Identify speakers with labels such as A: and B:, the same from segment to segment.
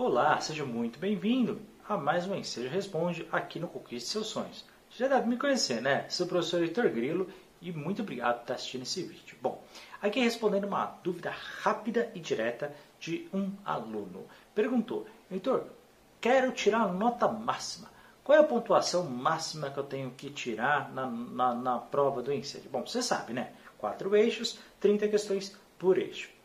A: Olá, seja muito bem-vindo a mais um Enseja Responde aqui no Conquiste Seus Sonhos. Já deve me conhecer, né? Sou o professor Heitor Grilo e muito obrigado por estar assistindo esse vídeo. Bom, aqui respondendo uma dúvida rápida e direta de um aluno. Perguntou, Heitor, quero tirar a nota máxima. Qual é a pontuação máxima que eu tenho que tirar na, na, na prova do Enseja? Bom, você sabe, né? Quatro eixos, 30 questões por eixo.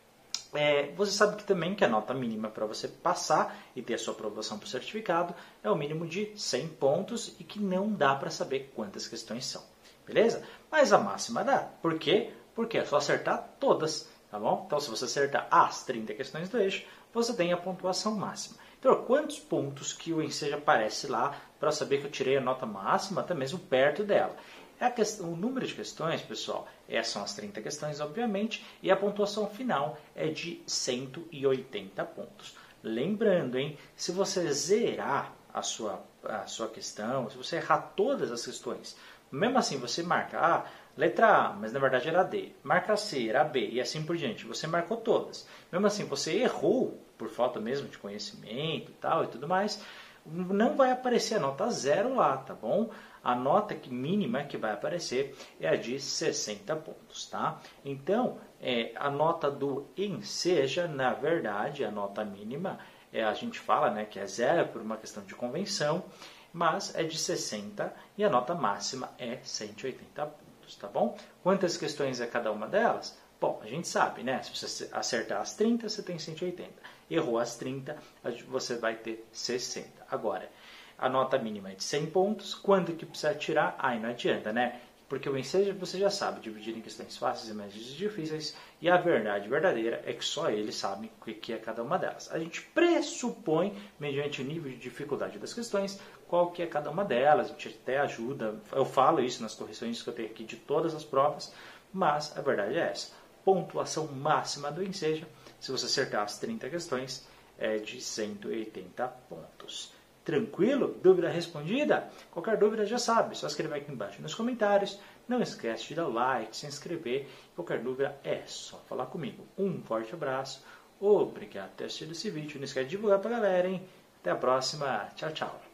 A: É, você sabe que também que a nota mínima para você passar e ter a sua aprovação para o certificado é o mínimo de 100 pontos e que não dá para saber quantas questões são. Beleza? Mas a máxima dá. Por quê? Porque é só acertar todas. Tá bom? Então, se você acertar as 30 questões do eixo, você tem a pontuação máxima. Então, quantos pontos que o Enseja aparece lá para saber que eu tirei a nota máxima, até mesmo perto dela? É questão, o número de questões, pessoal, essas são as 30 questões, obviamente, e a pontuação final é de 180 pontos. Lembrando, hein, se você zerar a sua, a sua questão, se você errar todas as questões, mesmo assim você marca ah, letra A, mas na verdade era D, marca C, era B e assim por diante, você marcou todas. Mesmo assim você errou por falta mesmo de conhecimento e tal e tudo mais, não vai aparecer a nota zero lá, tá bom? A nota que mínima que vai aparecer é a de 60 pontos, tá? Então, é, a nota do enseja, na verdade, a nota mínima, é, a gente fala né, que é zero por uma questão de convenção, mas é de 60 e a nota máxima é 180 pontos, tá bom? Quantas questões é cada uma delas? Bom, a gente sabe, né? Se você acertar as 30, você tem 180. Errou as 30, você vai ter 60. Agora, a nota mínima é de 100 pontos. Quando que precisa tirar? Aí não adianta, né? Porque o ensejo você já sabe dividir em questões fáceis e médias difíceis. E a verdade verdadeira é que só ele sabe o que é cada uma delas. A gente pressupõe, mediante o nível de dificuldade das questões, qual que é cada uma delas. A gente até ajuda. Eu falo isso nas correções que eu tenho aqui de todas as provas. Mas a verdade é essa pontuação máxima do ensejo, se você acertar as 30 questões, é de 180 pontos. Tranquilo? Dúvida respondida? Qualquer dúvida já sabe, só escrever aqui embaixo nos comentários. Não esquece de dar like, se inscrever. Qualquer dúvida é só falar comigo. Um forte abraço, obrigado por ter assistido esse vídeo. Não esquece de divulgar pra galera, hein? Até a próxima. Tchau, tchau.